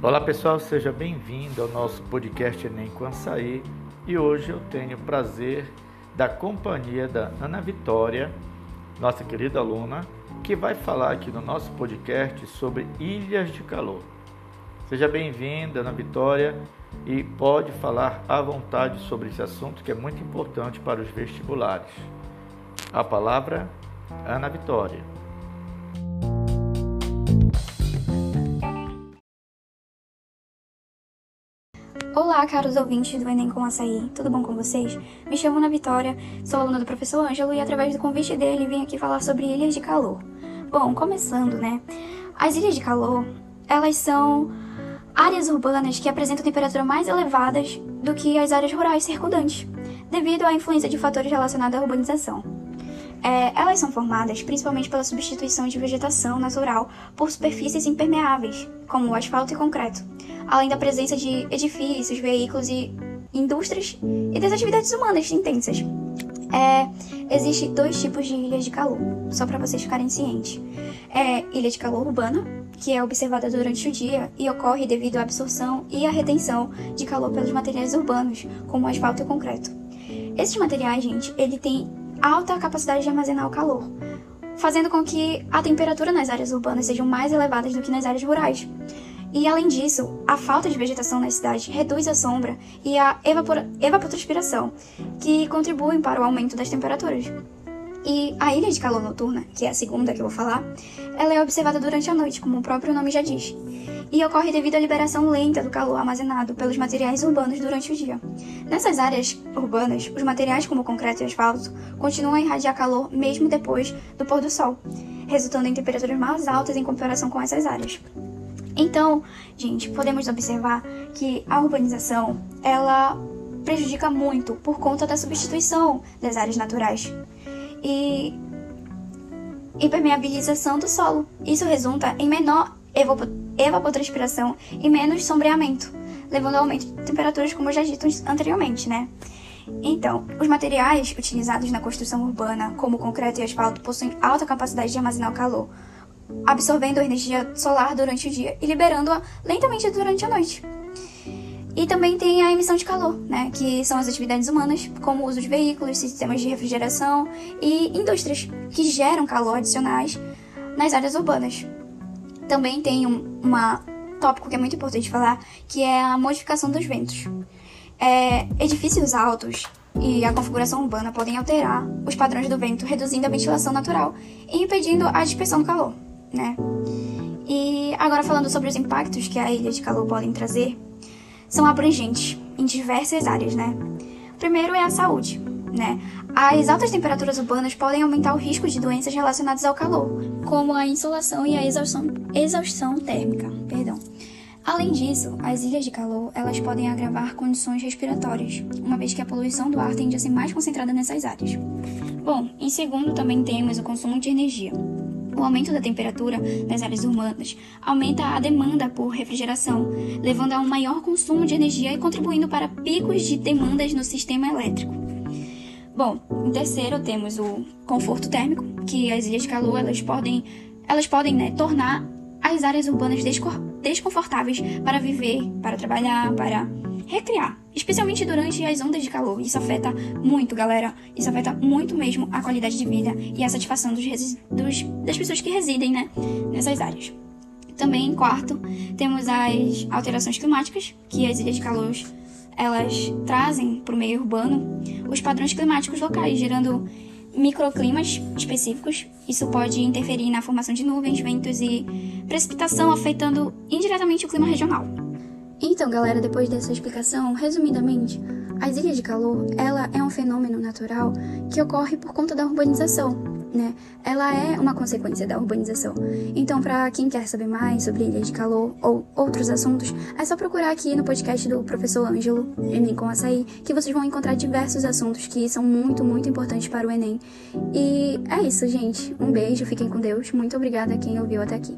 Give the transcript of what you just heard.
Olá pessoal, seja bem-vindo ao nosso podcast Enem Açaí e hoje eu tenho o prazer da companhia da Ana Vitória, nossa querida aluna, que vai falar aqui no nosso podcast sobre ilhas de calor. Seja bem-vinda, Ana Vitória, e pode falar à vontade sobre esse assunto que é muito importante para os vestibulares. A palavra, Ana Vitória. Olá, caros ouvintes do Enem com Açaí, tudo bom com vocês? Me chamo Ana Vitória, sou aluna do professor Ângelo e através do convite dele vim aqui falar sobre ilhas de calor. Bom, começando, né? As ilhas de calor, elas são áreas urbanas que apresentam temperaturas mais elevadas do que as áreas rurais circundantes, devido à influência de fatores relacionados à urbanização. É, elas são formadas principalmente pela substituição de vegetação natural por superfícies impermeáveis, como asfalto e concreto, além da presença de edifícios, veículos e indústrias e das atividades humanas intensas. É, Existem dois tipos de ilhas de calor, só para vocês ficarem cientes. É ilha de calor urbana, que é observada durante o dia e ocorre devido à absorção e à retenção de calor pelos materiais urbanos, como asfalto e concreto. Esses materiais, gente, ele tem alta capacidade de armazenar o calor, fazendo com que a temperatura nas áreas urbanas sejam mais elevadas do que nas áreas rurais. E além disso, a falta de vegetação nas cidades reduz a sombra e a evapotranspiração, que contribuem para o aumento das temperaturas. E a ilha de calor noturna, que é a segunda que eu vou falar, ela é observada durante a noite, como o próprio nome já diz, e ocorre devido à liberação lenta do calor armazenado pelos materiais urbanos durante o dia. Nessas áreas urbanas, os materiais como concreto e asfalto continuam a irradiar calor mesmo depois do pôr do sol, resultando em temperaturas mais altas em comparação com essas áreas. Então, gente, podemos observar que a urbanização, ela prejudica muito por conta da substituição das áreas naturais e impermeabilização do solo. Isso resulta em menor evapotranspiração e menos sombreamento, levando ao aumento de temperaturas, como já dito anteriormente, né? Então, os materiais utilizados na construção urbana, como concreto e asfalto, possuem alta capacidade de armazenar o calor, absorvendo a energia solar durante o dia e liberando-a lentamente durante a noite. E também tem a emissão de calor, né, que são as atividades humanas, como o uso de veículos, sistemas de refrigeração e indústrias, que geram calor adicionais nas áreas urbanas. Também tem um uma tópico que é muito importante falar, que é a modificação dos ventos. É, edifícios altos e a configuração urbana podem alterar os padrões do vento, reduzindo a ventilação natural e impedindo a dispersão do calor né? E agora falando sobre os impactos que a ilha de calor podem trazer, são abrangentes em diversas áreas, né? primeiro é a saúde, né? As altas temperaturas urbanas podem aumentar o risco de doenças relacionadas ao calor, como a insolação e a exaustão, exaustão térmica, perdão. Além disso, as ilhas de calor elas podem agravar condições respiratórias, uma vez que a poluição do ar tende a ser mais concentrada nessas áreas. Bom, em segundo também temos o consumo de energia. O aumento da temperatura nas áreas urbanas aumenta a demanda por refrigeração, levando a um maior consumo de energia e contribuindo para picos de demandas no sistema elétrico. Bom, em terceiro temos o conforto térmico, que as ilhas de calor elas podem, elas podem né, tornar as áreas urbanas desconfortáveis para viver, para trabalhar, para recriar, especialmente durante as ondas de calor. Isso afeta muito, galera. Isso afeta muito mesmo a qualidade de vida e a satisfação dos, dos, das pessoas que residem né, nessas áreas. Também, quarto, temos as alterações climáticas, que as ilhas de calor elas trazem para o meio urbano os padrões climáticos locais, gerando microclimas específicos. Isso pode interferir na formação de nuvens, ventos e precipitação, afetando indiretamente o clima regional. Então, galera, depois dessa explicação, resumidamente, as ilhas de calor, ela é um fenômeno natural que ocorre por conta da urbanização, né? Ela é uma consequência da urbanização. Então, para quem quer saber mais sobre ilhas de calor ou outros assuntos, é só procurar aqui no podcast do professor Ângelo, Enem com Açaí, que vocês vão encontrar diversos assuntos que são muito, muito importantes para o Enem. E é isso, gente. Um beijo, fiquem com Deus. Muito obrigada a quem ouviu até aqui.